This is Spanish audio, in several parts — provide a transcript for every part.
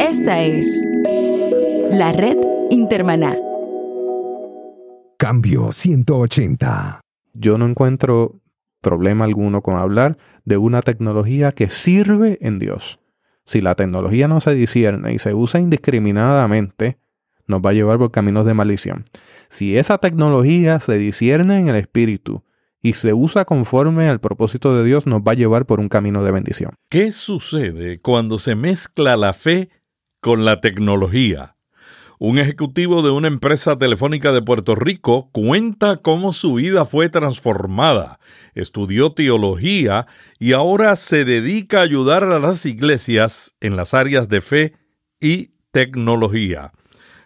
Esta es la red Intermaná. Cambio 180. Yo no encuentro problema alguno con hablar de una tecnología que sirve en Dios. Si la tecnología no se discierne y se usa indiscriminadamente, nos va a llevar por caminos de maldición. Si esa tecnología se discierne en el espíritu y se usa conforme al propósito de Dios, nos va a llevar por un camino de bendición. ¿Qué sucede cuando se mezcla la fe con la tecnología? Un ejecutivo de una empresa telefónica de Puerto Rico cuenta cómo su vida fue transformada. Estudió teología y ahora se dedica a ayudar a las iglesias en las áreas de fe y tecnología.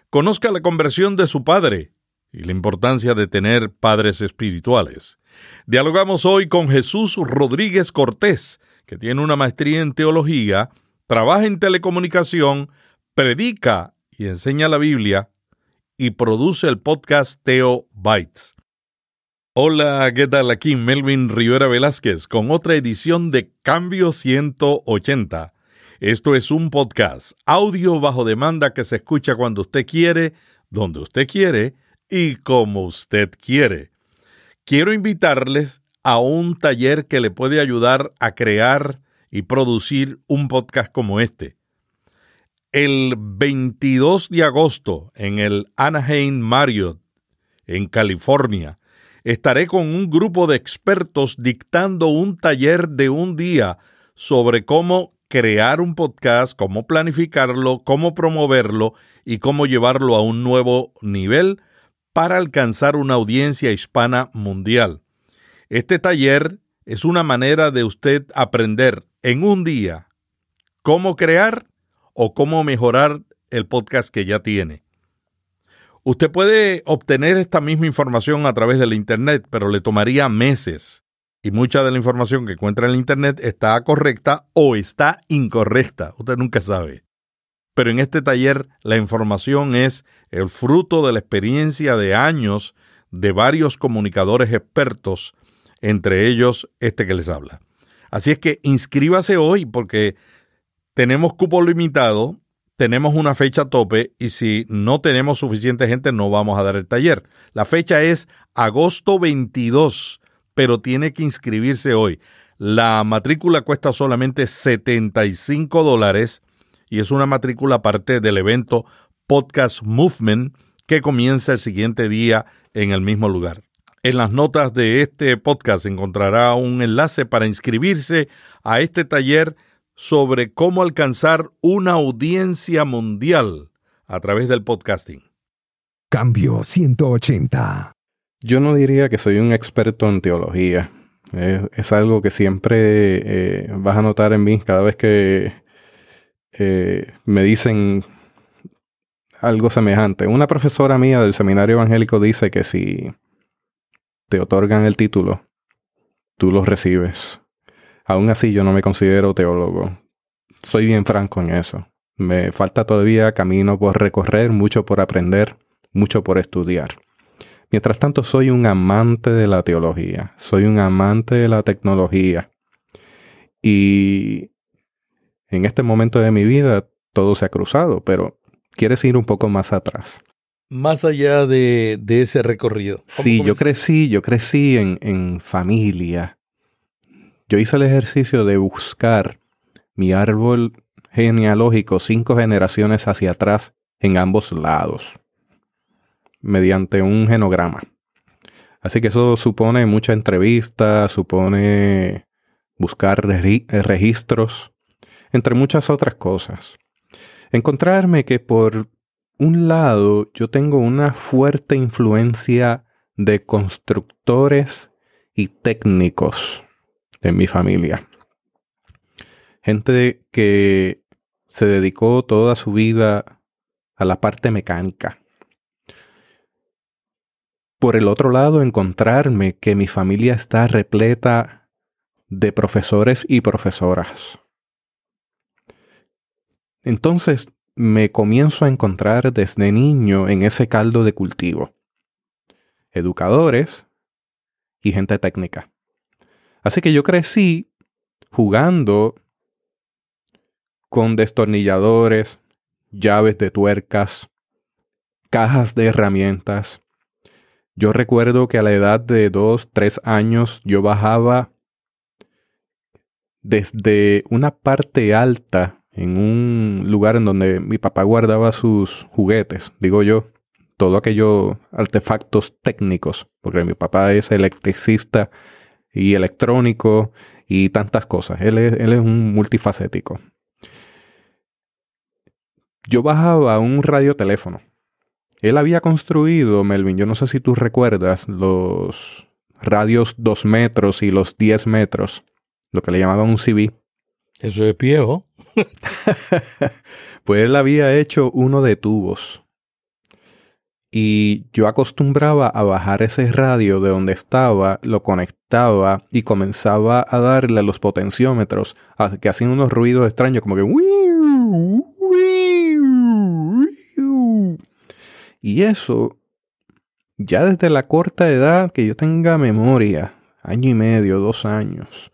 Conozca la conversión de su padre y la importancia de tener padres espirituales. Dialogamos hoy con Jesús Rodríguez Cortés, que tiene una maestría en teología, trabaja en telecomunicación, predica y enseña la Biblia y produce el podcast Teo Bytes. Hola, ¿qué tal? Aquí Melvin Rivera Velázquez con otra edición de Cambio 180. Esto es un podcast, audio bajo demanda que se escucha cuando usted quiere, donde usted quiere y como usted quiere. Quiero invitarles a un taller que le puede ayudar a crear y producir un podcast como este. El 22 de agosto en el Anaheim Marriott, en California, estaré con un grupo de expertos dictando un taller de un día sobre cómo crear un podcast, cómo planificarlo, cómo promoverlo y cómo llevarlo a un nuevo nivel para alcanzar una audiencia hispana mundial. Este taller es una manera de usted aprender en un día cómo crear o cómo mejorar el podcast que ya tiene. Usted puede obtener esta misma información a través del Internet, pero le tomaría meses. Y mucha de la información que encuentra en el Internet está correcta o está incorrecta. Usted nunca sabe. Pero en este taller la información es el fruto de la experiencia de años de varios comunicadores expertos entre ellos este que les habla. Así es que inscríbase hoy porque tenemos cupo limitado, tenemos una fecha tope y si no tenemos suficiente gente no vamos a dar el taller. La fecha es agosto 22, pero tiene que inscribirse hoy. La matrícula cuesta solamente 75 dólares y es una matrícula parte del evento Podcast Movement que comienza el siguiente día en el mismo lugar. En las notas de este podcast encontrará un enlace para inscribirse a este taller sobre cómo alcanzar una audiencia mundial a través del podcasting. Cambio 180. Yo no diría que soy un experto en teología. Es, algo que siempre eh, vas a notar en mí cada vez que eh, me dicen algo semejante. Una profesora mía del seminario evangélico dice que si te otorgan el título, tú lo recibes. Aún así yo no me considero teólogo. Soy bien franco en eso. Me falta todavía camino por recorrer, mucho por aprender, mucho por estudiar. Mientras tanto, soy un amante de la teología, soy un amante de la tecnología. Y en este momento de mi vida todo se ha cruzado, pero quieres ir un poco más atrás más allá de, ese recorrido. Sí, yo crecí, yo crecí en, en familia. Yo hice el ejercicio de buscar mi árbol genealógico cinco generaciones hacia atrás en ambos lados, mediante un genograma. Así que eso supone mucha entrevista, supone buscar registros, entre muchas otras cosas. Encontrarme que por un lado, yo tengo una fuerte influencia de constructores y técnicos en mi familia. Gente que se dedicó toda su vida a la parte mecánica. Por el otro lado, encontrarme que mi familia está repleta de profesores y profesoras. Entonces, me comienzo a encontrar desde niño en ese caldo de cultivo. Educadores y gente técnica. Así que yo crecí jugando con destornilladores, llaves de tuercas, cajas de herramientas. Yo recuerdo que a la edad de dos, tres años yo bajaba desde una parte alta en un lugar en donde mi papá guardaba sus juguetes, digo yo, todo aquellos artefactos técnicos, porque mi papá es electricista y electrónico y tantas cosas. Él es, él es un multifacético. Yo bajaba un radioteléfono. Él había construido, Melvin, yo no sé si tú recuerdas, los radios 2 metros y los 10 metros, lo que le llamaban un CB. Eso es viejo. pues él había hecho uno de tubos. Y yo acostumbraba a bajar ese radio de donde estaba, lo conectaba y comenzaba a darle a los potenciómetros, que hacían unos ruidos extraños, como que... Y eso, ya desde la corta edad que yo tenga memoria, año y medio, dos años,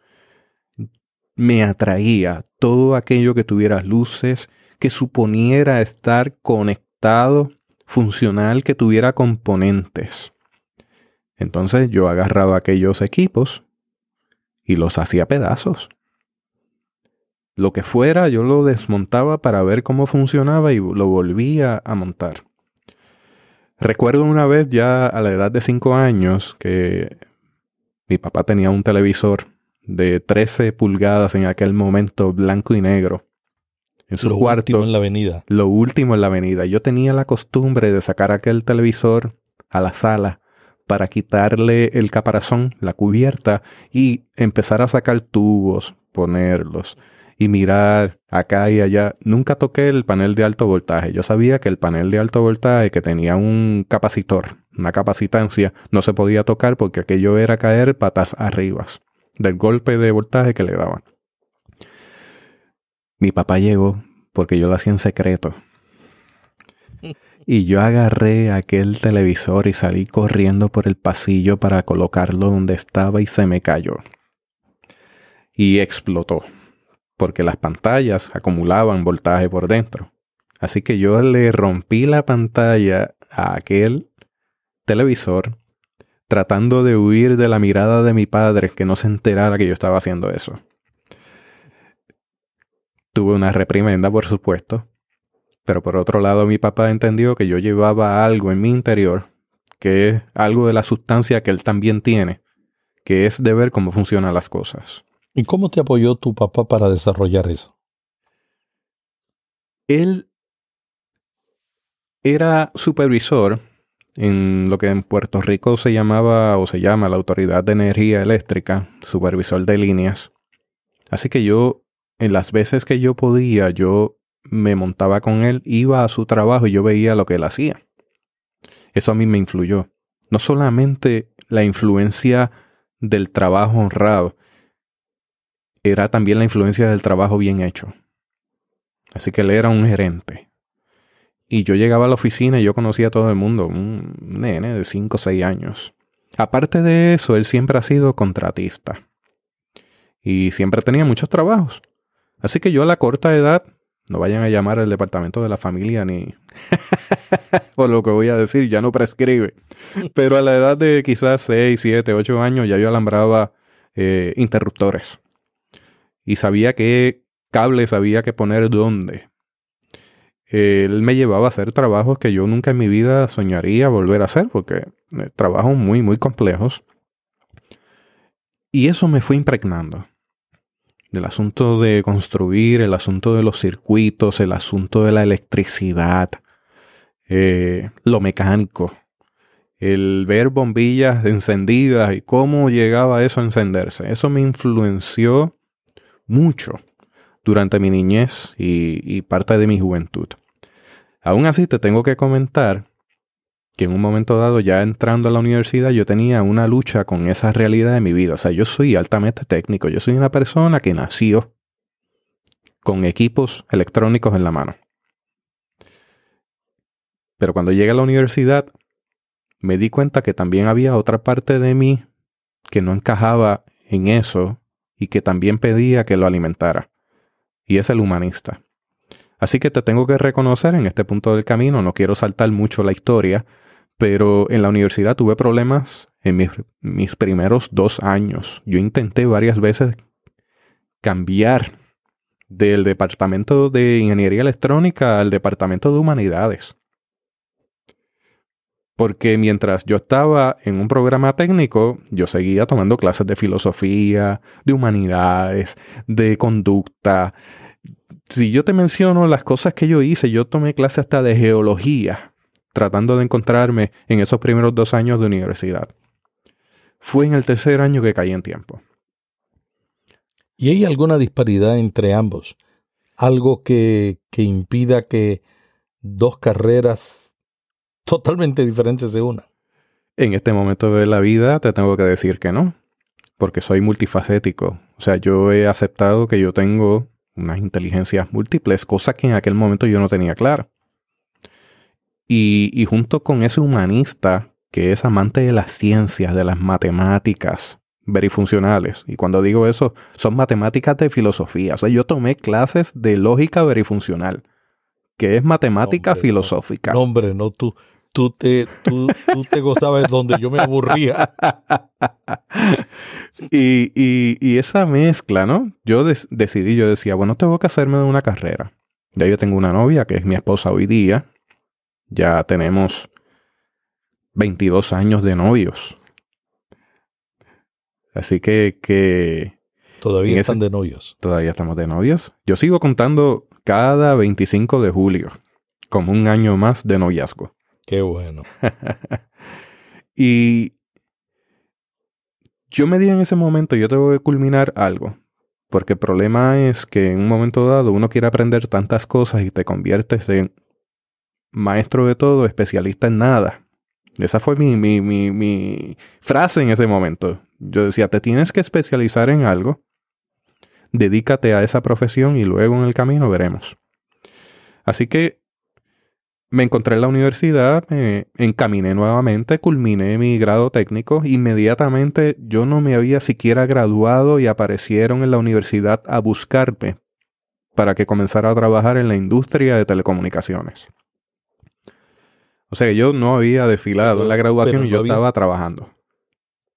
me atraía todo aquello que tuviera luces, que suponiera estar conectado, funcional, que tuviera componentes. Entonces yo agarraba aquellos equipos y los hacía pedazos. Lo que fuera, yo lo desmontaba para ver cómo funcionaba y lo volvía a montar. Recuerdo una vez ya a la edad de 5 años que mi papá tenía un televisor de 13 pulgadas en aquel momento, blanco y negro. En su lo cuarto. en la avenida. Lo último en la avenida. Yo tenía la costumbre de sacar aquel televisor a la sala para quitarle el caparazón, la cubierta, y empezar a sacar tubos, ponerlos y mirar acá y allá. Nunca toqué el panel de alto voltaje. Yo sabía que el panel de alto voltaje que tenía un capacitor, una capacitancia, no se podía tocar porque aquello era caer patas arriba del golpe de voltaje que le daban. Mi papá llegó porque yo lo hacía en secreto. Y yo agarré aquel televisor y salí corriendo por el pasillo para colocarlo donde estaba y se me cayó. Y explotó, porque las pantallas acumulaban voltaje por dentro. Así que yo le rompí la pantalla a aquel televisor tratando de huir de la mirada de mi padre que no se enterara que yo estaba haciendo eso. Tuve una reprimenda, por supuesto, pero por otro lado, mi papá entendió que yo llevaba algo en mi interior, que es algo de la sustancia que él también tiene, que es de ver cómo funcionan las cosas. ¿Y cómo te apoyó tu papá para desarrollar eso? Él era supervisor en lo que en Puerto Rico se llamaba o se llama la Autoridad de Energía Eléctrica, supervisor de líneas. Así que yo, en las veces que yo podía, yo me montaba con él, iba a su trabajo y yo veía lo que él hacía. Eso a mí me influyó. No solamente la influencia del trabajo honrado, era también la influencia del trabajo bien hecho. Así que él era un gerente. Y yo llegaba a la oficina y yo conocía a todo el mundo, un nene de 5 o 6 años. Aparte de eso, él siempre ha sido contratista. Y siempre tenía muchos trabajos. Así que yo a la corta edad no vayan a llamar al departamento de la familia ni... Por lo que voy a decir, ya no prescribe. Pero a la edad de quizás 6, 7, 8 años ya yo alambraba eh, interruptores. Y sabía qué cables había que poner dónde. Él me llevaba a hacer trabajos que yo nunca en mi vida soñaría volver a hacer, porque eh, trabajos muy, muy complejos. Y eso me fue impregnando del asunto de construir, el asunto de los circuitos, el asunto de la electricidad, eh, lo mecánico, el ver bombillas encendidas y cómo llegaba eso a encenderse. Eso me influenció mucho durante mi niñez y, parte de mi juventud. Aún así te tengo que comentar que en un momento dado, ya entrando a la universidad, yo tenía una lucha con esa realidad de mi vida. O sea, yo soy altamente técnico, yo soy una persona que nació con equipos electrónicos en la mano. Pero cuando llegué a la universidad, me di cuenta que también había otra parte de mí que no encajaba en eso y que también pedía que lo alimentara. Y es el humanista. Así que te tengo que reconocer en este punto del camino, no quiero saltar mucho la historia, pero en la universidad tuve problemas en mis, primeros dos años. Yo intenté varias veces cambiar del departamento de ingeniería electrónica al departamento de humanidades. Porque mientras yo estaba en un programa técnico, yo seguía tomando clases de filosofía, de humanidades, de conducta. Si yo te menciono las cosas que yo hice, yo tomé clases hasta de geología tratando de encontrarme en esos primeros dos años de universidad. Fue en el tercer año que caí en tiempo. ¿Y hay alguna disparidad entre ambos? ¿Algo que, que impida que dos carreras totalmente diferentes se unan? En este momento de la vida te tengo que decir que no, porque soy multifacético. O sea, yo he aceptado que yo tengo unas inteligencias múltiples, cosas que en aquel momento yo no tenía claro. Y, y junto con ese humanista que es amante de las ciencias, de las matemáticas verifuncionales. Y cuando digo eso, son matemáticas de filosofía. O sea, yo tomé clases de lógica verifuncional, que es matemática filosófica. No, hombre, no, tú, tú, te, tú, tú te gozabas donde yo me aburría. y, y- y esa mezcla, ¿no? Yo des- decidí, yo decía, bueno, tengo que hacerme de una carrera. Ya yo tengo una novia, que es mi esposa hoy día. Ya tenemos 22 años de novios. Así que, que Todavía están de novios. todavía estamos de novios. Yo sigo contando cada 25 de julio como un año más de noviazgo. Qué bueno. y yo me di en ese momento, yo tengo que culminar algo. Porque el problema es que en un momento dado uno quiere aprender tantas cosas y te conviertes en maestro de todo, especialista en nada. Esa fue mi, mi, mi, mi frase en ese momento. Yo decía, te tienes que especializar en algo, dedícate a esa profesión y luego en el camino veremos. Así que me encontré en la universidad, me encaminé nuevamente, culminé mi grado técnico. Inmediatamente yo no me había siquiera graduado y aparecieron en la universidad a buscarme para que comenzara a trabajar en la industria de telecomunicaciones. O sea, yo no había desfilado en la graduación y no yo había- estaba trabajando.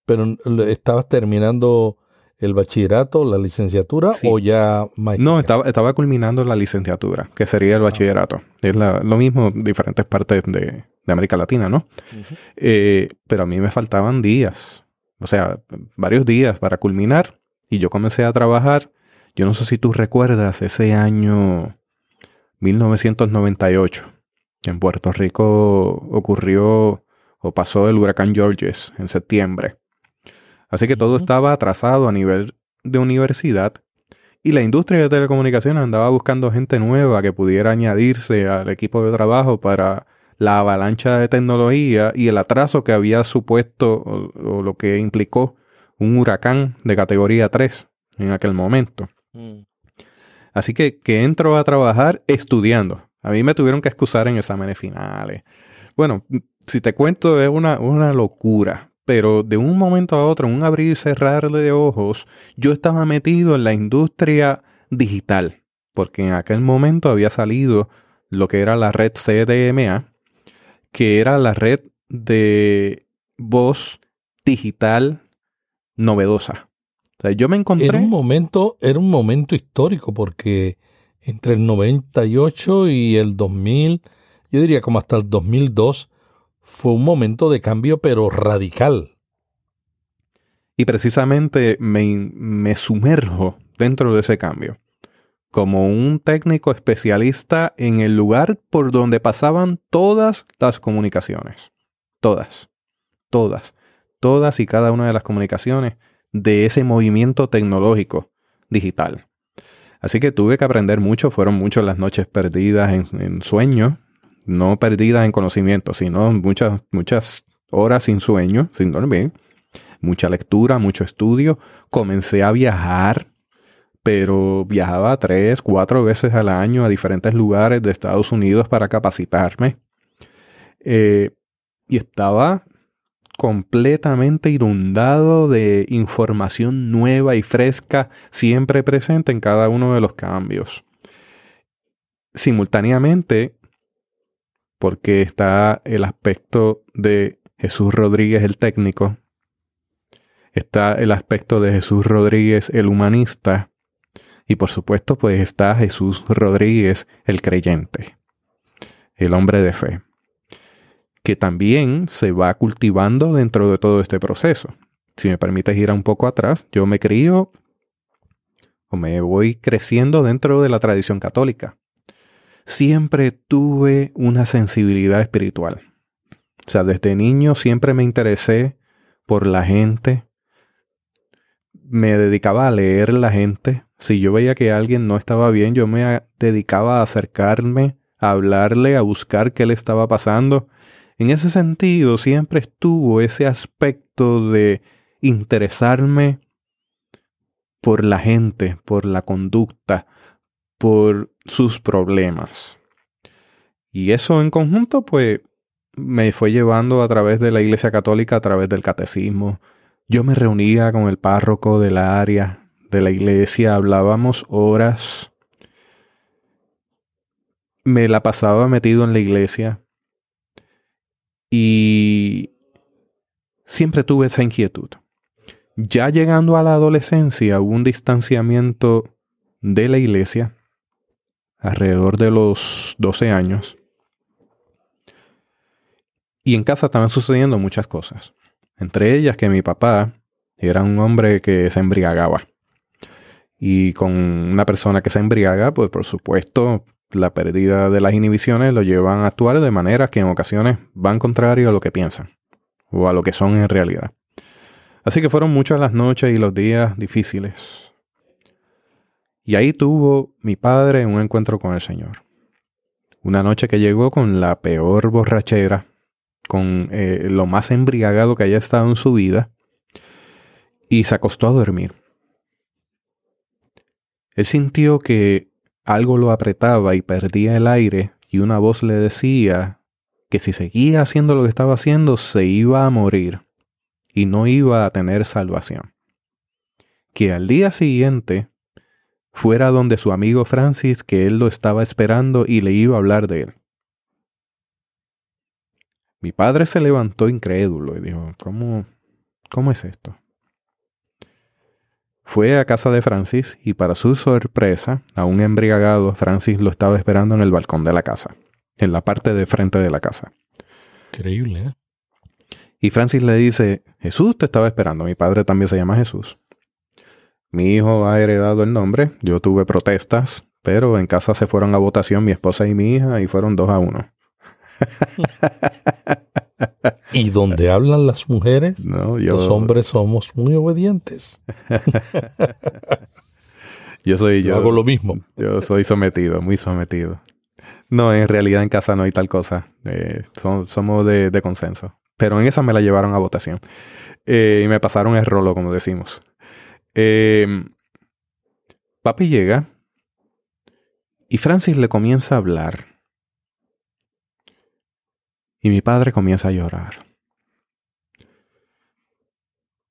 Pero estabas terminando el bachillerato, la licenciatura Sí. o ya maestría? No, estaba, estaba culminando la licenciatura, que sería el bachillerato. Es la- lo mismo en diferentes partes de, de América Latina, ¿no? Eh, pero a mí me faltaban días, o sea, varios días para culminar. Y yo comencé a trabajar. Yo no sé si tú recuerdas ese año 1998. En Puerto Rico ocurrió o pasó el huracán Georges en septiembre. Así que todo estaba atrasado a nivel de universidad. Y la industria de telecomunicaciones andaba buscando gente nueva que pudiera añadirse al equipo de trabajo para la avalancha de tecnología y el atraso que había supuesto o, o lo que implicó un huracán de categoría 3 en aquel momento. Mm. Así que, que entro a trabajar estudiando. A mí me tuvieron que excusar en exámenes finales. Bueno, si te cuento es una, una locura, pero de un momento a otro, en un abrir y cerrar de ojos, yo estaba metido en la industria digital, porque en aquel momento había salido lo que era la red CDMA, que era la red de voz digital novedosa. O sea, yo me encontré... Era un momento, era un momento histórico porque entre el 98 y el 2000, yo diría como hasta el 2002, fue un momento de cambio pero radical. Y precisamente me, me sumerjo dentro de ese cambio, como un técnico especialista en el lugar por donde pasaban todas las comunicaciones. Todas, todas, todas y cada una de las comunicaciones de ese movimiento tecnológico digital. Así que tuve que aprender mucho, fueron muchas las noches perdidas en, en sueño, no perdidas en conocimiento, sino muchas, muchas horas sin sueño, sin dormir mucha lectura, mucho estudio. Comencé a viajar, pero viajaba tres, cuatro veces al año a diferentes lugares de Estados Unidos para capacitarme. Eh, y estaba completamente inundado de información nueva y fresca, siempre presente en cada uno de los cambios. Simultáneamente, porque está el aspecto de Jesús Rodríguez, el técnico, está el aspecto de Jesús Rodríguez, el humanista, y por supuesto, pues está Jesús Rodríguez, el creyente, el hombre de fe, que también se va cultivando dentro de todo este proceso. Si me permites ir un poco atrás, yo me crío o me voy creciendo dentro de la tradición católica. Siempre tuve una sensibilidad espiritual. O sea, desde niño siempre me interesé por la gente, me dedicaba a leer la gente. Si yo veía que alguien no estaba bien, yo me dedicaba a acercarme, a hablarle, a buscar qué le estaba pasando. En ese sentido, siempre estuvo ese aspecto de interesarme por la gente, por la conducta, por sus problemas. Y eso en conjunto, pues, me fue llevando a través de la Iglesia Católica, a través del catecismo. Yo me reunía con el párroco de la área de la iglesia, hablábamos horas. Me la pasaba metido en la iglesia y siempre tuve esa inquietud. Ya llegando a la adolescencia hubo un distanciamiento de la iglesia alrededor de los 12 años. Y en casa estaban sucediendo muchas cosas. Entre ellas que mi papá era un hombre que se embriagaba. Y con una persona que se embriaga, pues por supuesto, la pérdida de las inhibiciones lo llevan a actuar de manera que en ocasiones van contrario a lo que piensan o a lo que son en realidad. Así que fueron muchas las noches y los días difíciles. Y ahí tuvo mi padre un encuentro con el Señor. Una noche que llegó con la peor borrachera, con eh, lo más embriagado que haya estado en su vida, y se acostó a dormir. Él sintió que algo lo apretaba y perdía el aire y una voz le decía que si seguía haciendo lo que estaba haciendo se iba a morir y no iba a tener salvación. Que al día siguiente fuera donde su amigo Francis, que él lo estaba esperando y le iba a hablar de él. Mi padre se levantó incrédulo y dijo, ¿cómo, cómo es esto? Fue a casa de Francis y para su sorpresa, aún embriagado, Francis lo estaba esperando en el balcón de la casa, en la parte de frente de la casa. Increíble, ¿eh? Y Francis le dice, Jesús te estaba esperando, mi padre también se llama Jesús. Mi hijo ha heredado el nombre, yo tuve protestas, pero en casa se fueron a votación mi esposa y mi hija y fueron dos a uno. Y donde hablan las mujeres, No, yo, los hombres somos muy obedientes. yo soy Yo yo. hago lo mismo. Yo soy sometido, muy sometido. No, en realidad en casa no hay tal cosa. Eh, som- somos de, de consenso. Pero en esa me la llevaron a votación. Eh, y me pasaron el rolo, como decimos. Eh, papi llega y Francis le comienza a hablar. Y mi padre comienza a llorar.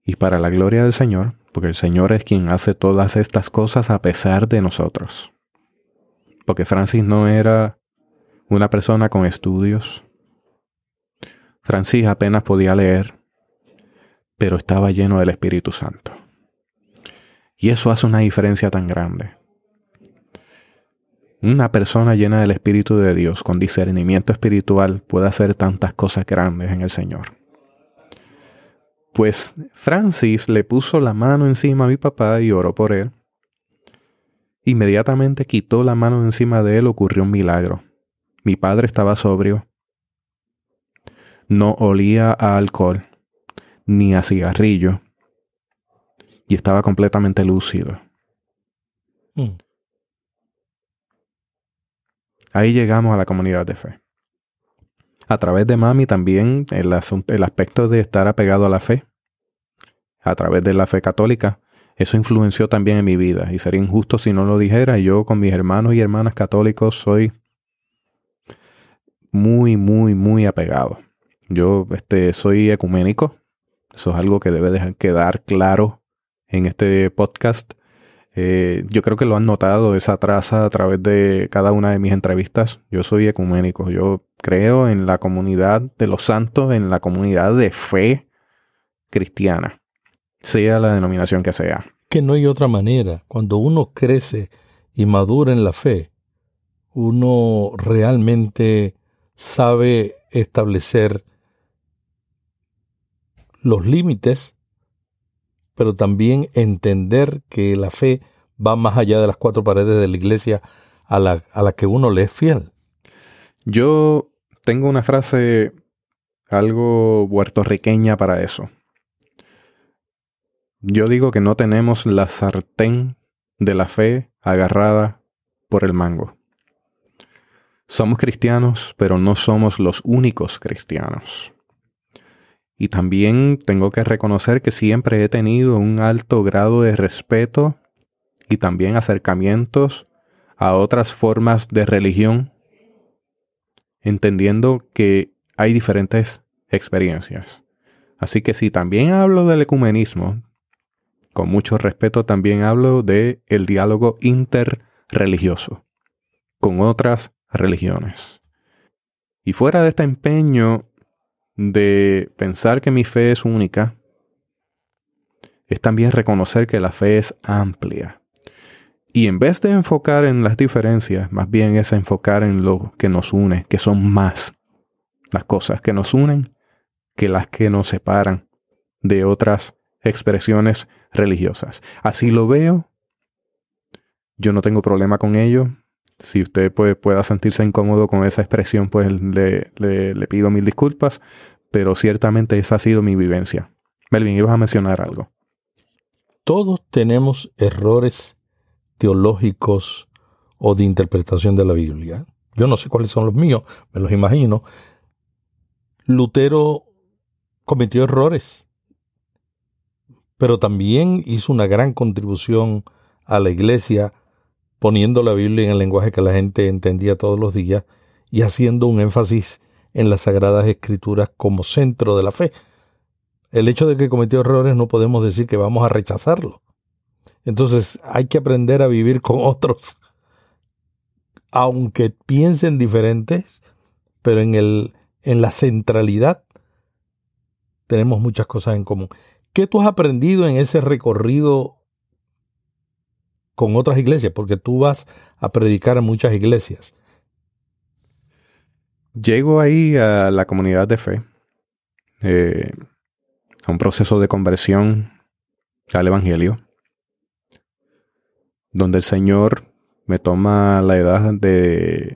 Y para la gloria del Señor, porque el Señor es quien hace todas estas cosas a pesar de nosotros. Porque Francis no era una persona con estudios. Francis apenas podía leer, pero estaba lleno del Espíritu Santo. Y eso hace una diferencia tan grande. Una persona llena del Espíritu de Dios, con discernimiento espiritual, puede hacer tantas cosas grandes en el Señor. Pues Francis le puso la mano encima a mi papá y oró por él. Inmediatamente quitó la mano encima de él, ocurrió un milagro. Mi padre estaba sobrio. No olía a alcohol ni a cigarrillo. Y estaba completamente lúcido. Mm. Ahí llegamos a la comunidad de fe. A través de mami también el, el aspecto de estar apegado a la fe, a través de la fe católica, eso influenció también en mi vida. Y sería injusto si no lo dijera. Yo con mis hermanos y hermanas católicos soy muy, muy, muy apegado. Yo este, soy ecuménico. Eso es algo que debe dejar quedar claro en este podcast. Eh, yo creo que lo han notado esa traza a través de cada una de mis entrevistas. Yo soy ecuménico. Yo creo en la comunidad de los santos, en la comunidad de fe cristiana, sea la denominación que sea. Que no hay otra manera. Cuando uno crece y madura en la fe, uno realmente sabe establecer los límites, pero también entender que la fe va más allá de las cuatro paredes de la iglesia a la, que uno le es fiel. Yo tengo una frase algo puertorriqueña para eso. Yo digo que no tenemos la sartén de la fe agarrada por el mango. Somos cristianos, pero no somos los únicos cristianos. Y también tengo que reconocer que siempre he tenido un alto grado de respeto y también acercamientos a otras formas de religión entendiendo que hay diferentes experiencias. Así que si también hablo del ecumenismo, con mucho respeto también hablo de el diálogo interreligioso con otras religiones. Y fuera de este empeño de pensar que mi fe es única, es también reconocer que la fe es amplia. Y en vez de enfocar en las diferencias, más bien es enfocar en lo que nos une, que son más las cosas que nos unen que las que nos separan de otras expresiones religiosas. Así lo veo. Yo no tengo problema con ello. Si usted puede, pueda sentirse incómodo con esa expresión, pues le, le, pido mil disculpas, pero ciertamente esa ha sido mi vivencia. Melvin, ibas a mencionar algo. Todos tenemos errores teológicos o de interpretación de la Biblia. Yo no sé cuáles son los míos, me los imagino. Lutero cometió errores, pero también hizo una gran contribución a la iglesia poniendo la Biblia en el lenguaje que la gente entendía todos los días y haciendo un énfasis en las sagradas escrituras como centro de la fe. El hecho de que cometió errores no podemos decir que vamos a rechazarlo. Entonces hay que aprender a vivir con otros, aunque piensen diferentes, pero en, el, en la centralidad tenemos muchas cosas en común. ¿Qué tú has aprendido en ese recorrido con otras iglesias, porque tú vas a predicar a muchas iglesias. Llego ahí a la comunidad de fe, eh, a un proceso de conversión al Evangelio, donde el Señor me toma la edad de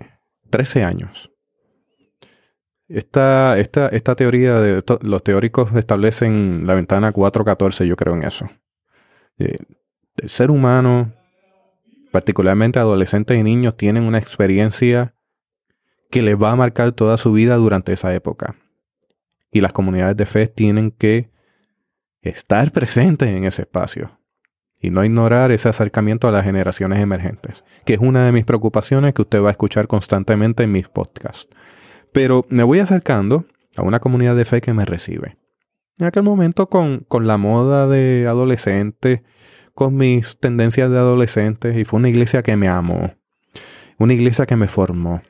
13 años. Esta, esta, esta teoría de los teóricos establecen la ventana 414, yo creo en eso. Eh, el ser humano particularmente adolescentes y niños, tienen una experiencia que les va a marcar toda su vida durante esa época. Y las comunidades de fe tienen que estar presentes en ese espacio y no ignorar ese acercamiento a las generaciones emergentes, que es una de mis preocupaciones que usted va a escuchar constantemente en mis podcasts. Pero me voy acercando a una comunidad de fe que me recibe. En aquel momento con, con la moda de adolescente, con mis tendencias de adolescente y fue una iglesia que me amó, una iglesia que me formó.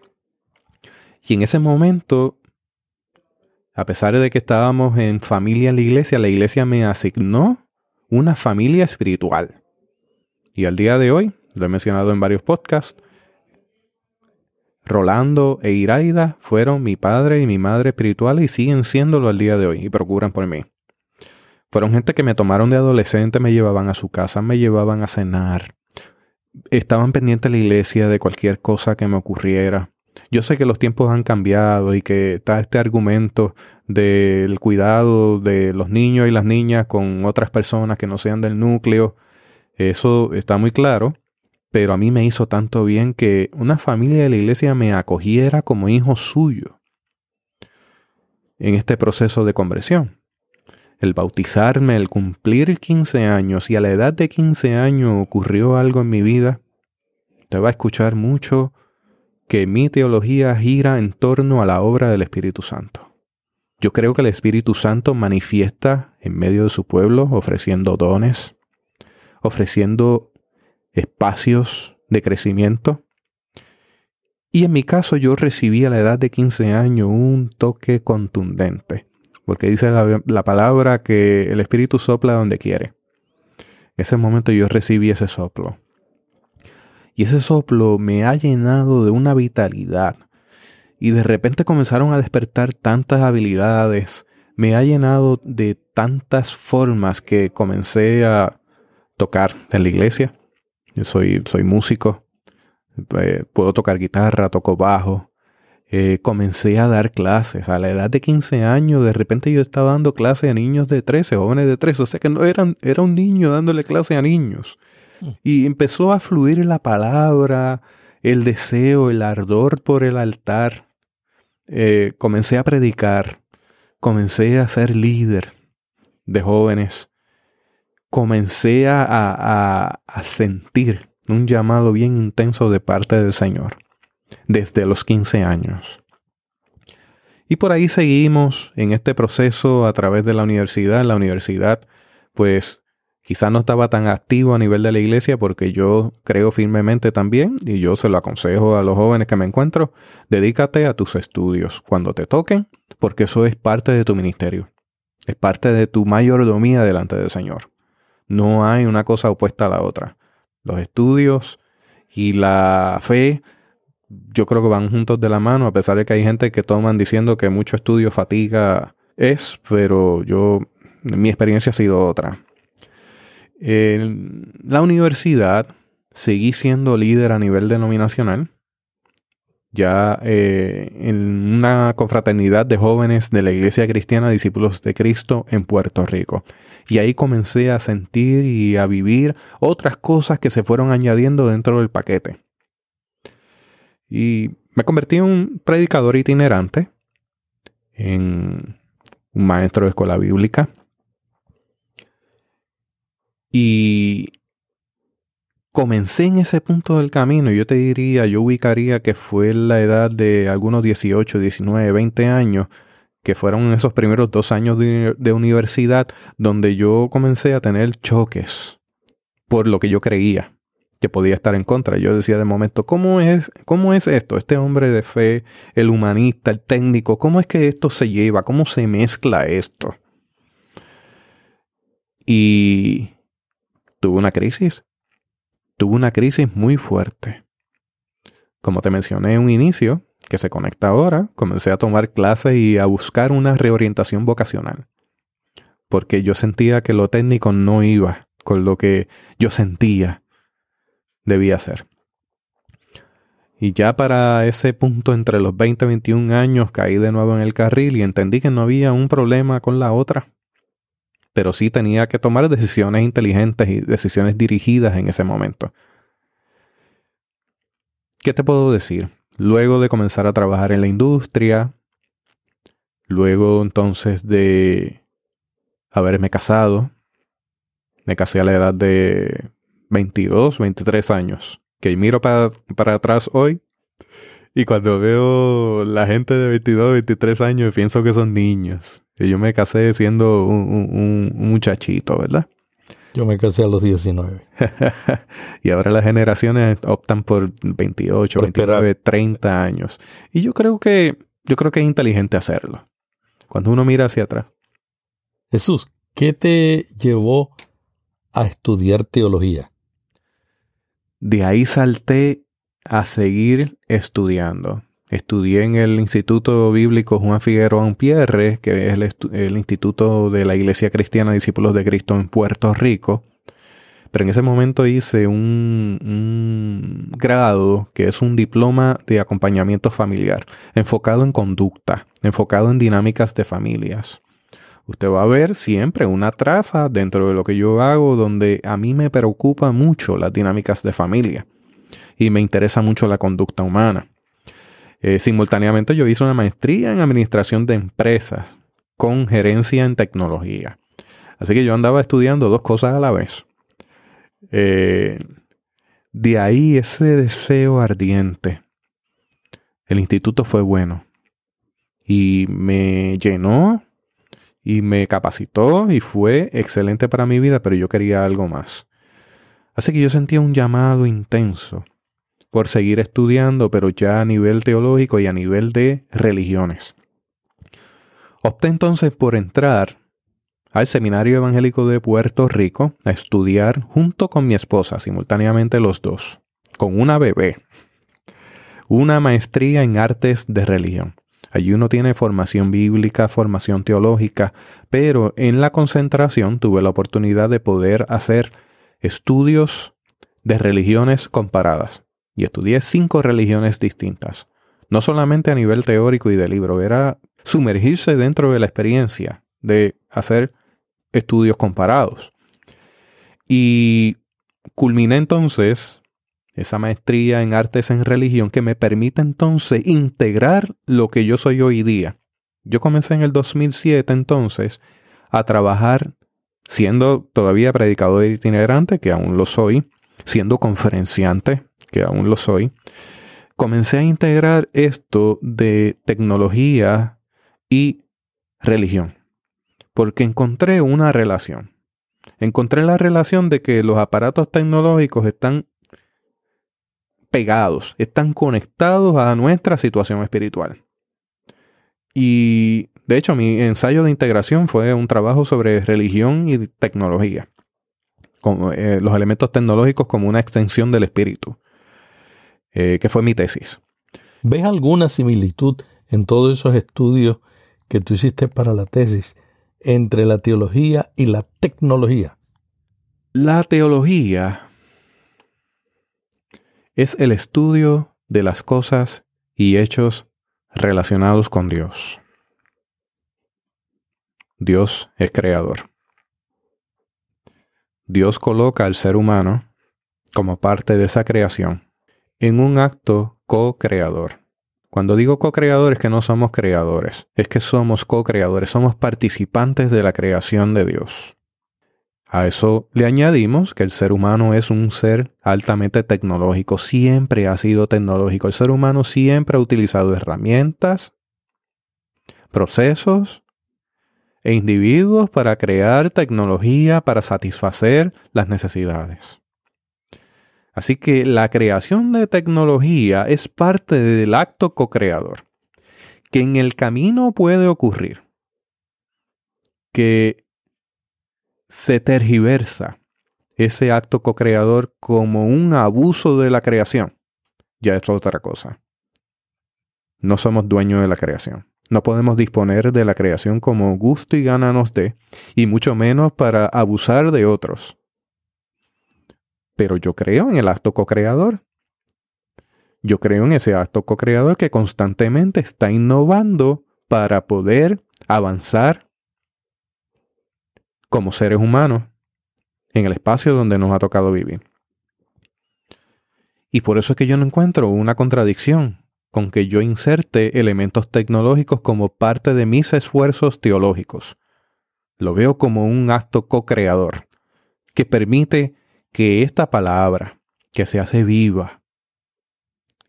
Y en ese momento, a pesar de que estábamos en familia en la iglesia, la iglesia me asignó una familia espiritual. Y al día de hoy, lo he mencionado en varios podcasts, Rolando e Iraida fueron mi padre y mi madre espiritual y siguen siéndolo al día de hoy y procuran por mí. Fueron gente que me tomaron de adolescente, me llevaban a su casa, me llevaban a cenar. Estaban pendientes de la iglesia de cualquier cosa que me ocurriera. Yo sé que los tiempos han cambiado y que está este argumento del cuidado de los niños y las niñas con otras personas que no sean del núcleo. Eso está muy claro, pero a mí me hizo tanto bien que una familia de la iglesia me acogiera como hijo suyo en este proceso de conversión el bautizarme, el cumplir 15 años y a la edad de 15 años ocurrió algo en mi vida, te va a escuchar mucho que mi teología gira en torno a la obra del Espíritu Santo. Yo creo que el Espíritu Santo manifiesta en medio de su pueblo ofreciendo dones, ofreciendo espacios de crecimiento. Y en mi caso yo recibí a la edad de 15 años un toque contundente porque dice la, palabra que el Espíritu sopla donde quiere. Ese momento yo recibí ese soplo. Y ese soplo me ha llenado de una vitalidad. Y de repente comenzaron a despertar tantas habilidades. Me ha llenado de tantas formas que comencé a tocar en la iglesia. Yo soy, soy músico. Eh, puedo tocar guitarra, toco bajo. Eh, comencé a dar clases. A la edad de 15 años, de repente yo estaba dando clases a niños de 13, jóvenes de 13. O sea que no eran, era un niño dándole clase a niños. Mm. Y empezó a fluir la palabra, el deseo, el ardor por el altar. Eh, comencé a predicar. Comencé a ser líder de jóvenes. Comencé a sentir un llamado bien intenso de parte del Señor desde los 15 años. Y por ahí seguimos en este proceso a través de la universidad. La universidad, pues quizás no estaba tan activo a nivel de la iglesia porque yo creo firmemente también, y yo se lo aconsejo a los jóvenes que me encuentro, dedícate a tus estudios cuando te toquen, porque eso es parte de tu ministerio. Es parte de tu mayordomía delante del Señor. No hay una cosa opuesta a la otra. Los estudios y la fe, yo creo que van juntos de la mano, a pesar de que hay gente que toman diciendo que mucho estudio fatiga es, pero yo, mi experiencia ha sido otra. En la universidad seguí siendo líder a nivel denominacional, ya eh, en una confraternidad de jóvenes de la Iglesia Cristiana Discípulos de Cristo en Puerto Rico. Y ahí comencé a sentir y a vivir otras cosas que se fueron añadiendo dentro del paquete. Y me convertí en un predicador itinerante, en un maestro de escuela bíblica, y comencé en ese punto del camino. Yo te diría, yo ubicaría que fue la edad de algunos 18, 19, 20 años, que fueron esos primeros dos años de, de universidad donde yo comencé a tener choques por lo que yo creía que podía estar en contra. Yo decía de momento, ¿cómo es, ¿cómo es esto? Este hombre de fe, el humanista, el técnico, ¿cómo es que esto se lleva? ¿Cómo se mezcla esto? Y tuvo una crisis. Tuvo una crisis muy fuerte. Como te mencioné en un inicio, que se conecta ahora, comencé a tomar clases y a buscar una reorientación vocacional. Porque yo sentía que lo técnico no iba con lo que yo sentía debía ser. Y ya para ese punto entre los 20 y 21 años caí de nuevo en el carril y entendí que no había un problema con la otra pero sí tenía que tomar decisiones inteligentes y decisiones dirigidas en ese momento. ¿Qué te puedo decir? Luego de comenzar a trabajar en la industria, luego entonces de haberme casado, me casé a la edad de 22, 23 años, que miro para, para atrás hoy y cuando veo la gente de 22, 23 años pienso que son niños yo me casé siendo un, muchachito, ¿verdad? Yo me casé a los 19. y ahora las generaciones optan por 28, 29, 30 años. Y yo creo que yo creo que es inteligente hacerlo. Cuando uno mira hacia atrás. Jesús, ¿qué te llevó a estudiar teología? De ahí salté a seguir estudiando. Estudié en el Instituto Bíblico Juan Figueroa Pierre, que es el, Instituto de la Iglesia Cristiana Discípulos de Cristo en Puerto Rico. Pero en ese momento hice un, un grado que es un diploma de acompañamiento familiar, enfocado en conducta, enfocado en dinámicas de familias. Usted va a ver siempre una traza dentro de lo que yo hago donde a mí me preocupa mucho las dinámicas de familia y me interesa mucho la conducta humana. Eh, simultáneamente yo hice una maestría en administración de empresas con gerencia en tecnología. Así que yo andaba estudiando dos cosas a la vez. Eh, de ahí ese deseo ardiente. El instituto fue bueno y me llenó y me capacitó y fue excelente para mi vida, pero yo quería algo más. Así que yo sentía un llamado intenso por seguir estudiando, pero ya a nivel teológico y a nivel de religiones. Opté entonces por entrar al Seminario Evangélico de Puerto Rico a estudiar junto con mi esposa, simultáneamente los dos, con una bebé, una maestría en artes de religión. Allí uno tiene formación bíblica, formación teológica, pero en la concentración tuve la oportunidad de poder hacer estudios de religiones comparadas y estudié cinco religiones distintas. No solamente a nivel teórico y de libro, era sumergirse dentro de la experiencia de hacer estudios comparados. Y culminé entonces esa maestría en artes en religión que me permite entonces integrar lo que yo soy hoy día. Yo comencé en el 2007 entonces a trabajar siendo todavía predicador itinerante, que aún lo soy, siendo conferenciante, que aún lo soy, comencé a integrar esto de tecnología y religión. Porque encontré una relación. Encontré la relación de que los aparatos tecnológicos están pegados, están conectados a nuestra situación espiritual. Y de hecho mi ensayo de integración fue un trabajo sobre religión y tecnología, con, eh, los elementos tecnológicos como una extensión del espíritu, eh, que fue mi tesis. ¿Ves alguna similitud en todos esos estudios que tú hiciste para la tesis entre la teología y la tecnología? La teología es el estudio de las cosas y hechos relacionados con Dios. Dios es creador. Dios coloca al ser humano como parte de esa creación en un acto co-creador. Cuando digo co-creador es que no somos creadores, es que somos co-creadores, somos participantes de la creación de Dios. A eso le añadimos que el ser humano es un ser altamente tecnológico, siempre ha sido tecnológico. El ser humano siempre ha utilizado herramientas, procesos e individuos para crear tecnología para satisfacer las necesidades. Así que la creación de tecnología es parte del acto co-creador, que en el camino puede ocurrir que se tergiversa ese acto co-creador como un abuso de la creación, ya es otra cosa. No somos dueños de la creación. No podemos disponer de la creación como gusto y gana nos dé, y mucho menos para abusar de otros. Pero yo creo en el acto co-creador. Yo creo en ese acto co-creador que constantemente está innovando para poder avanzar como seres humanos en el espacio donde nos ha tocado vivir. Y por eso es que yo no encuentro una contradicción con que yo inserte elementos tecnológicos como parte de mis esfuerzos teológicos. Lo veo como un acto co-creador que permite que esta palabra, que se hace viva,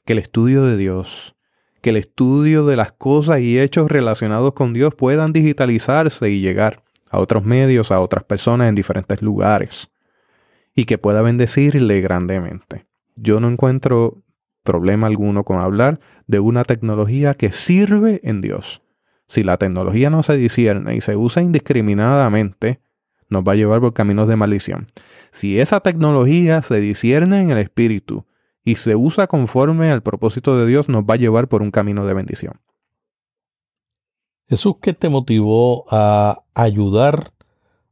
que el estudio de Dios, que el estudio de las cosas y hechos relacionados con Dios puedan digitalizarse y llegar a otros medios, a otras personas en diferentes lugares y que pueda bendecirle grandemente. Yo no encuentro problema alguno con hablar de una tecnología que sirve en Dios. Si la tecnología no se discierne y se usa indiscriminadamente, nos va a llevar por caminos de maldición. Si esa tecnología se discierne en el espíritu y se usa conforme al propósito de Dios, nos va a llevar por un camino de bendición. Jesús, ¿qué te motivó a ayudar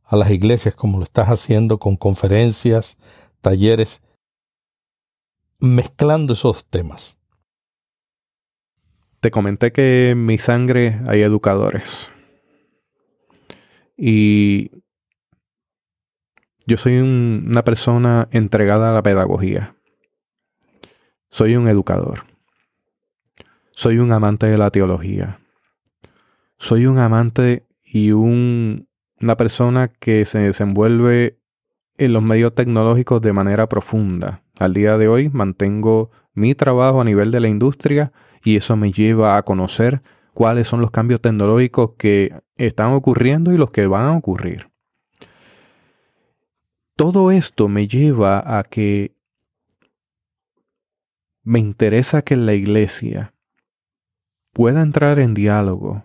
a las iglesias como lo estás haciendo con conferencias, talleres, mezclando esos temas? Te comenté que en mi sangre hay educadores. Y yo soy una persona entregada a la pedagogía. Soy un educador. Soy un amante de la teología soy un amante y un, una persona que se desenvuelve en los medios tecnológicos de manera profunda. Al día de hoy mantengo mi trabajo a nivel de la industria y eso me lleva a conocer cuáles son los cambios tecnológicos que están ocurriendo y los que van a ocurrir. Todo esto me lleva a que me interesa que la iglesia pueda entrar en diálogo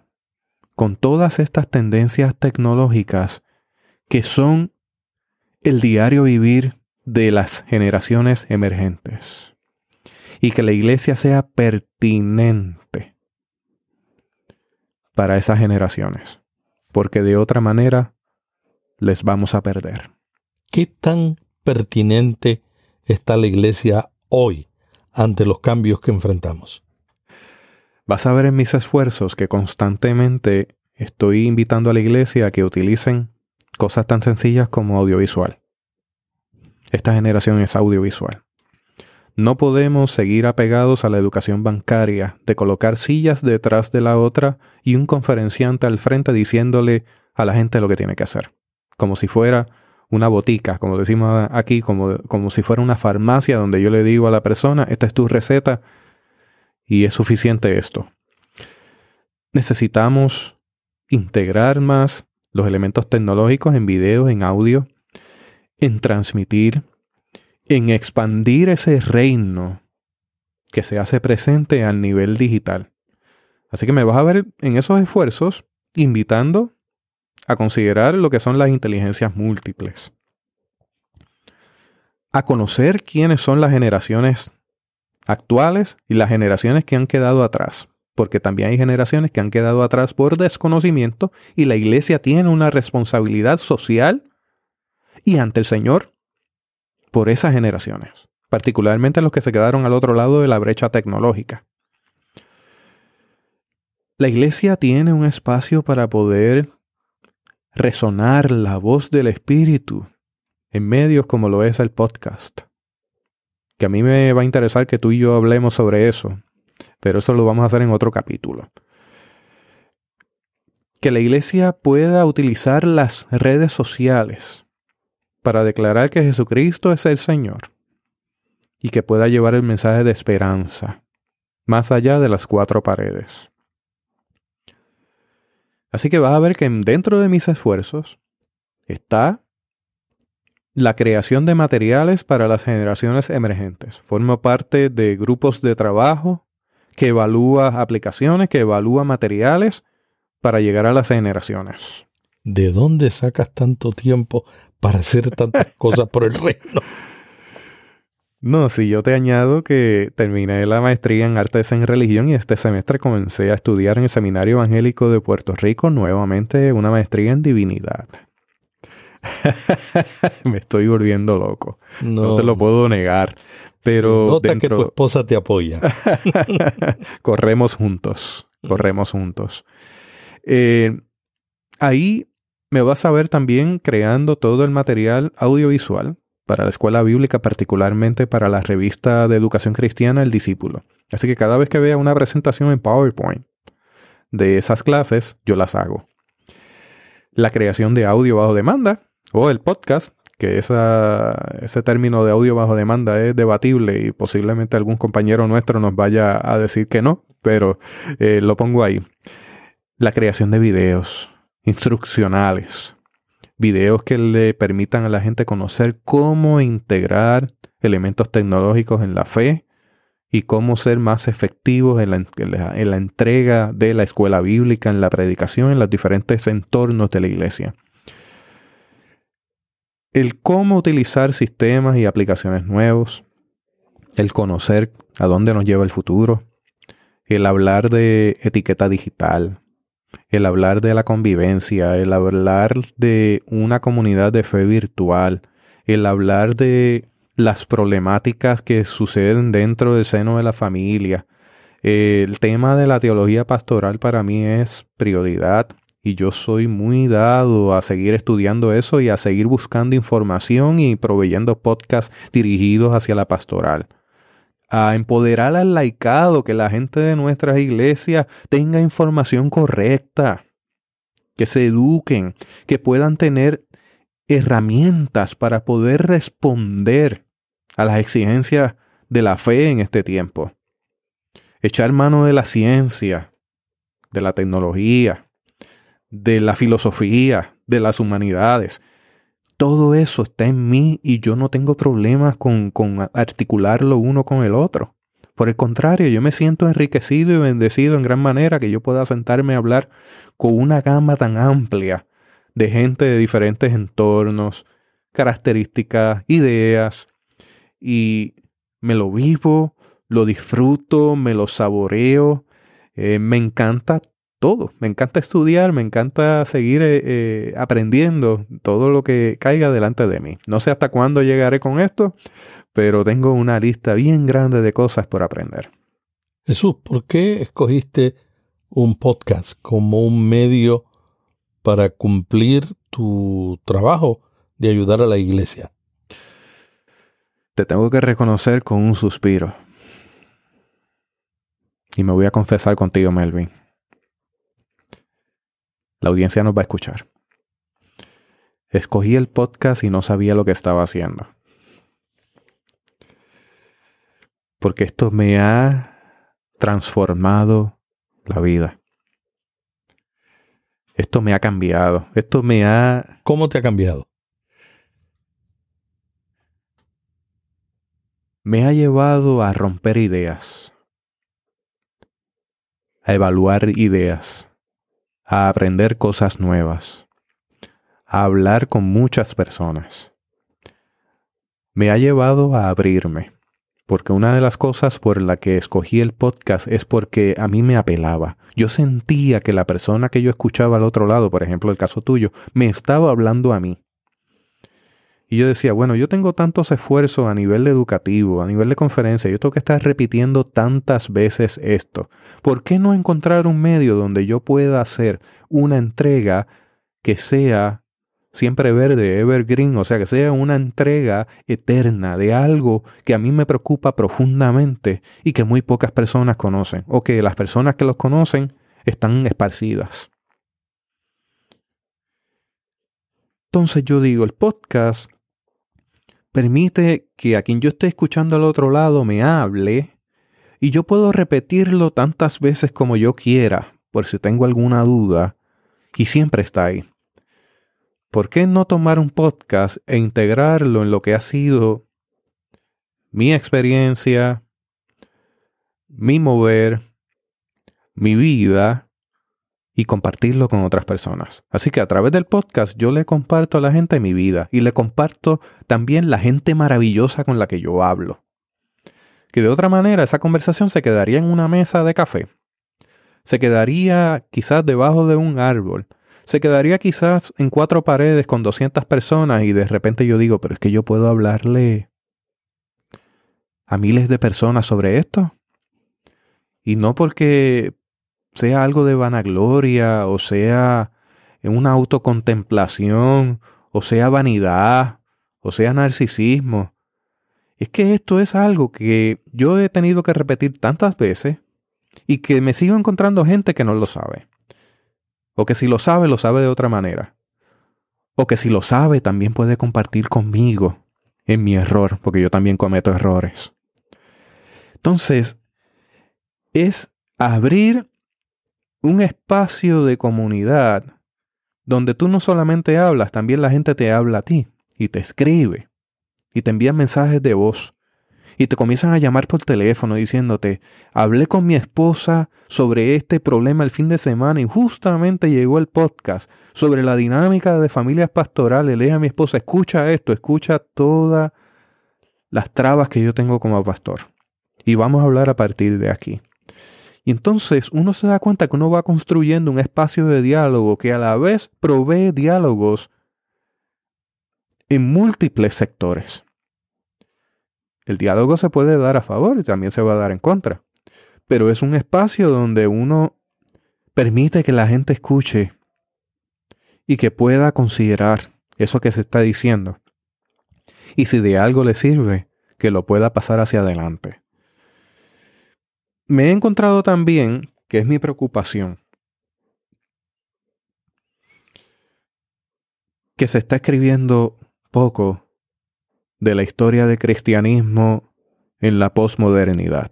con todas estas tendencias tecnológicas que son el diario vivir de las generaciones emergentes y que la iglesia sea pertinente para esas generaciones, porque de otra manera les vamos a perder. ¿Qué tan pertinente está la iglesia hoy ante los cambios que enfrentamos? Vas a ver en mis esfuerzos que constantemente estoy invitando a la iglesia a que utilicen cosas tan sencillas como audiovisual. Esta generación es audiovisual. No podemos seguir apegados a la educación bancaria de colocar sillas detrás de la otra y un conferenciante al frente diciéndole a la gente lo que tiene que hacer. Como si fuera una botica, como decimos aquí, como, como si fuera una farmacia donde yo le digo a la persona, esta es tu receta y es suficiente esto. Necesitamos integrar más los elementos tecnológicos en video, en audio, en transmitir, en expandir ese reino que se hace presente al nivel digital. Así que me vas a ver en esos esfuerzos invitando a considerar lo que son las inteligencias múltiples, a conocer quiénes son las generaciones actuales y las generaciones que han quedado atrás, porque también hay generaciones que han quedado atrás por desconocimiento y la iglesia tiene una responsabilidad social y ante el Señor por esas generaciones, particularmente los que se quedaron al otro lado de la brecha tecnológica. La iglesia tiene un espacio para poder resonar la voz del Espíritu en medios como lo es el podcast. Que a mí me va a interesar que tú y yo hablemos sobre eso, pero eso lo vamos a hacer en otro capítulo. Que la iglesia pueda utilizar las redes sociales para declarar que Jesucristo es el Señor y que pueda llevar el mensaje de esperanza más allá de las cuatro paredes. Así que vas a ver que dentro de mis esfuerzos está la creación de materiales para las generaciones emergentes. Formo parte de grupos de trabajo que evalúa aplicaciones, que evalúa materiales para llegar a las generaciones. ¿De dónde sacas tanto tiempo para hacer tantas cosas por el reino? No, si yo te añado que terminé la maestría en artes en religión y este semestre comencé a estudiar en el Seminario Evangélico de Puerto Rico nuevamente una maestría en divinidad. Me estoy volviendo loco. No, te lo puedo negar. Pero nota que tu esposa te apoya. corremos juntos. Corremos juntos. Eh, ahí me vas a ver también creando todo el material audiovisual para la escuela bíblica, particularmente para la revista de educación cristiana El Discípulo. Así que cada vez que vea una presentación en PowerPoint de esas clases, yo las hago. La creación de audio bajo demanda o el podcast, que ese término de audio bajo demanda es debatible y posiblemente algún compañero nuestro nos vaya a decir que no, pero eh, lo pongo ahí. La creación de videos instruccionales, videos que le permitan a la gente conocer cómo integrar elementos tecnológicos en la fe y cómo ser más efectivos en la, entrega de la escuela bíblica, en la predicación, en los diferentes entornos de la iglesia. El cómo utilizar sistemas y aplicaciones nuevos, el conocer a dónde nos lleva el futuro, el hablar de etiqueta digital, el hablar de la convivencia, el hablar de una comunidad de fe virtual, el hablar de las problemáticas que suceden dentro del seno de la familia. El tema de la teología pastoral para mí es prioridad y yo soy muy dado a seguir estudiando eso y a seguir buscando información y proveyendo podcasts dirigidos hacia la pastoral a empoderar al laicado, que la gente de nuestras iglesias tenga información correcta, que se eduquen, que puedan tener herramientas para poder responder a las exigencias de la fe en este tiempo. Echar mano de la ciencia, de la tecnología, de la filosofía, de las humanidades, todo eso está en mí y yo no tengo problemas con, con articularlo uno con el otro. Por el contrario, yo me siento enriquecido y bendecido en gran manera que yo pueda sentarme a hablar con una gama tan amplia de gente de diferentes entornos, características, ideas, y me lo vivo, lo disfruto, me lo saboreo, eh, me encanta todo. Me encanta estudiar, me encanta seguir eh, eh, aprendiendo todo lo que caiga delante de mí. No sé hasta cuándo llegaré con esto, pero tengo una lista bien grande de cosas por aprender. Jesús, ¿por qué escogiste un podcast como un medio para cumplir tu trabajo de ayudar a la iglesia? Te tengo que reconocer con un suspiro. Y me voy a confesar contigo, Melvin. La audiencia nos va a escuchar. Escogí el podcast y no sabía lo que estaba haciendo. Porque esto me ha transformado la vida. Esto me ha cambiado. Esto me ha... ¿Cómo te ha cambiado? Me ha llevado a romper ideas, a evaluar ideas, a aprender cosas nuevas, a hablar con muchas personas. Me ha llevado a abrirme, porque una de las cosas por la que escogí el podcast es porque a mí me apelaba. Yo sentía que la persona que yo escuchaba al otro lado, por ejemplo el caso tuyo, me estaba hablando a mí. Y yo decía, bueno, yo tengo tantos esfuerzos a nivel educativo, a nivel de conferencia, yo tengo que estar repitiendo tantas veces esto. ¿Por qué no encontrar un medio donde yo pueda hacer una entrega que sea siempre verde, evergreen, o sea, que sea una entrega eterna de algo que a mí me preocupa profundamente y que muy pocas personas conocen, o que las personas que los conocen están esparcidas? Entonces yo digo, el podcast permite que a quien yo esté escuchando al otro lado me hable y yo puedo repetirlo tantas veces como yo quiera, por si tengo alguna duda, y siempre está ahí. ¿Por qué no tomar un podcast e integrarlo en lo que ha sido mi experiencia, mi mover, mi vida y compartirlo con otras personas. Así que a través del podcast yo le comparto a la gente mi vida y le comparto también la gente maravillosa con la que yo hablo. Que de otra manera esa conversación se quedaría en una mesa de café. Se quedaría quizás debajo de un árbol. Se quedaría quizás en cuatro paredes con 200 personas y de repente yo digo, pero es que yo puedo hablarle a miles de personas sobre esto. Y no porque sea algo de vanagloria, o sea una autocontemplación, o sea vanidad, o sea narcisismo. Es que esto es algo que yo he tenido que repetir tantas veces y que me sigo encontrando gente que no lo sabe. O que si lo sabe, lo sabe de otra manera. O que si lo sabe, también puede compartir conmigo en mi error, porque yo también cometo errores. Entonces, es abrir un espacio de comunidad donde tú no solamente hablas, también la gente te habla a ti y te escribe y te envían mensajes de voz y te comienzan a llamar por teléfono diciéndote, hablé con mi esposa sobre este problema el fin de semana y justamente llegó el podcast sobre la dinámica de familias pastorales. Le a mi esposa, escucha esto, escucha todas las trabas que yo tengo como pastor. Y vamos a hablar a partir de aquí. Y entonces uno se da cuenta que uno va construyendo un espacio de diálogo que a la vez provee diálogos en múltiples sectores. El diálogo se puede dar a favor y también se va a dar en contra, pero es un espacio donde uno permite que la gente escuche y que pueda considerar eso que se está diciendo. Y si de algo le sirve, que lo pueda pasar hacia adelante me he encontrado también, que es mi preocupación, que se está escribiendo poco de la historia del cristianismo en la posmodernidad.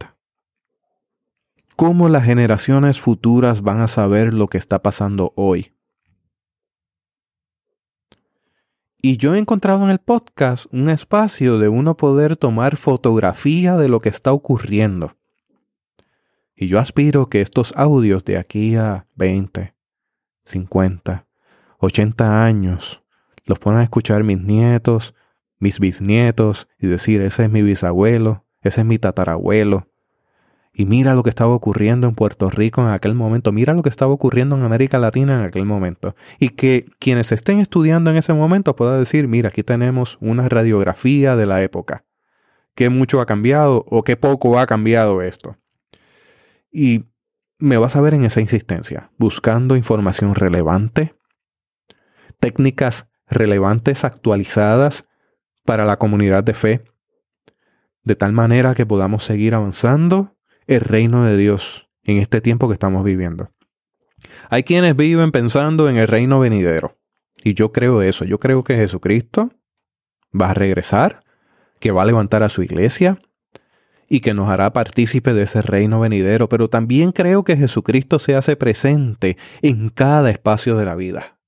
¿Cómo las generaciones futuras van a saber lo que está pasando hoy? Y yo he encontrado en el podcast un espacio de uno poder tomar fotografía de lo que está ocurriendo y yo aspiro que estos audios de aquí a 20, 50, 80 años los puedan escuchar mis nietos, mis bisnietos y decir, ese es mi bisabuelo, ese es mi tatarabuelo. Y mira lo que estaba ocurriendo en Puerto Rico en aquel momento, mira lo que estaba ocurriendo en América Latina en aquel momento. Y que quienes estén estudiando en ese momento puedan decir, mira, aquí tenemos una radiografía de la época. ¿Qué mucho ha cambiado o qué poco ha cambiado esto? Y me vas a ver en esa insistencia, buscando información relevante, técnicas relevantes actualizadas para la comunidad de fe, de tal manera que podamos seguir avanzando el reino de Dios en este tiempo que estamos viviendo. Hay quienes viven pensando en el reino venidero, y yo creo eso, yo creo que Jesucristo va a regresar, que va a levantar a su iglesia, y que nos hará partícipe de ese reino venidero, pero también creo que Jesucristo se hace presente en cada espacio de la vida.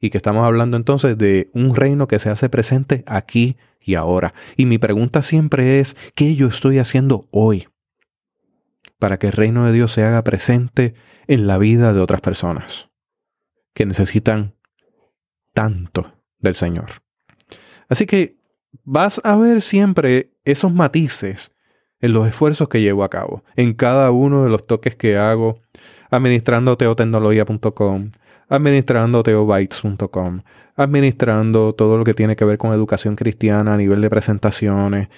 Y que estamos hablando entonces de un reino que se hace presente aquí y ahora. Y mi pregunta siempre es, ¿qué yo estoy haciendo hoy para que el reino de Dios se haga presente en la vida de otras personas que necesitan tanto del Señor? Así que vas a ver siempre esos matices en los esfuerzos que llevo a cabo, en cada uno de los toques que hago, administrando teotecnología.com, administrando teobytes.com, administrando todo lo que tiene que ver con educación cristiana a nivel de presentaciones,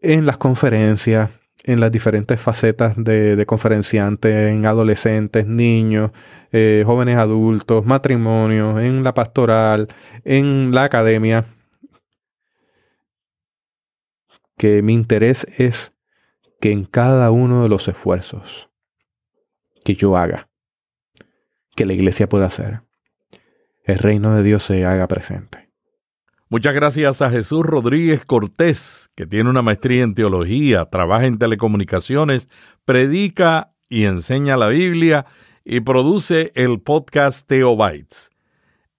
en las conferencias, en las diferentes facetas de, conferenciantes, en adolescentes, niños, eh, jóvenes adultos, matrimonios, en la pastoral, en la academia, que mi interés es que en cada uno de los esfuerzos que yo haga, que la iglesia pueda hacer, el reino de Dios se haga presente. Muchas gracias a Jesús Rodríguez Cortés, que tiene una maestría en teología, trabaja en telecomunicaciones, predica y enseña la Biblia y produce el podcast Teobytes.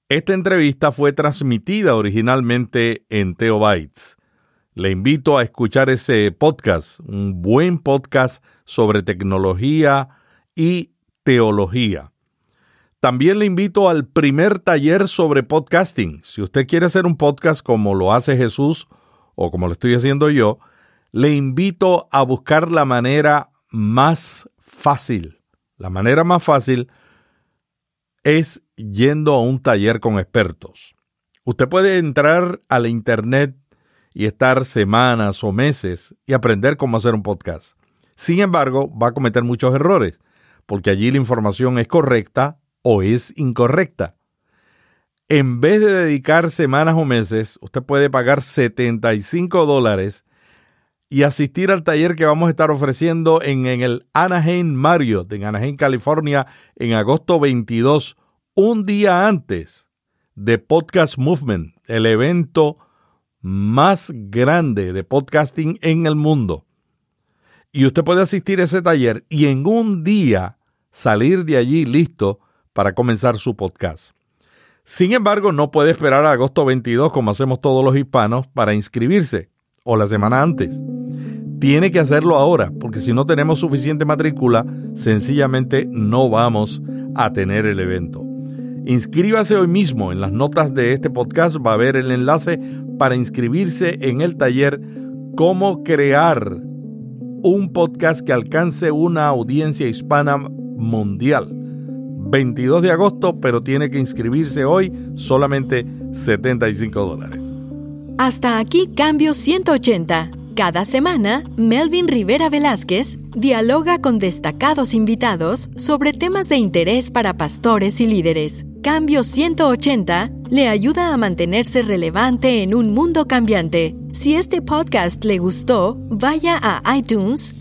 Esta entrevista fue transmitida originalmente en Teobytes. Le invito a escuchar ese podcast, un buen podcast sobre tecnología y teología. También le invito al primer taller sobre podcasting. Si usted quiere hacer un podcast como lo hace Jesús o como lo estoy haciendo yo, le invito a buscar la manera más fácil. La manera más fácil es yendo a un taller con expertos. Usted puede entrar a la internet y estar semanas o meses y aprender cómo hacer un podcast. Sin embargo, va a cometer muchos errores, porque allí la información es correcta o es incorrecta. En vez de dedicar semanas o meses, usted puede pagar 75 dólares y asistir al taller que vamos a estar ofreciendo en, en, el Anaheim Marriott, en Anaheim, California, en agosto 22, un día antes de Podcast Movement, el evento más grande de podcasting en el mundo. Y usted puede asistir a ese taller y en un día salir de allí listo para comenzar su podcast. Sin embargo, no puede esperar a agosto 22 como hacemos todos los hispanos para inscribirse o la semana antes. Tiene que hacerlo ahora, porque si no tenemos suficiente matrícula, sencillamente no vamos a tener el evento. Inscríbase hoy mismo. En las notas de este podcast va a haber el enlace para inscribirse en el taller Cómo crear un podcast que alcance una audiencia hispana mundial. 22 de agosto, pero tiene que inscribirse hoy solamente 75 dólares. Hasta aquí Cambio 180. Cada semana, Melvin Rivera Velázquez dialoga con destacados invitados sobre temas de interés para pastores y líderes. Cambio 180 le ayuda a mantenerse relevante en un mundo cambiante. Si este podcast le gustó, vaya a iTunes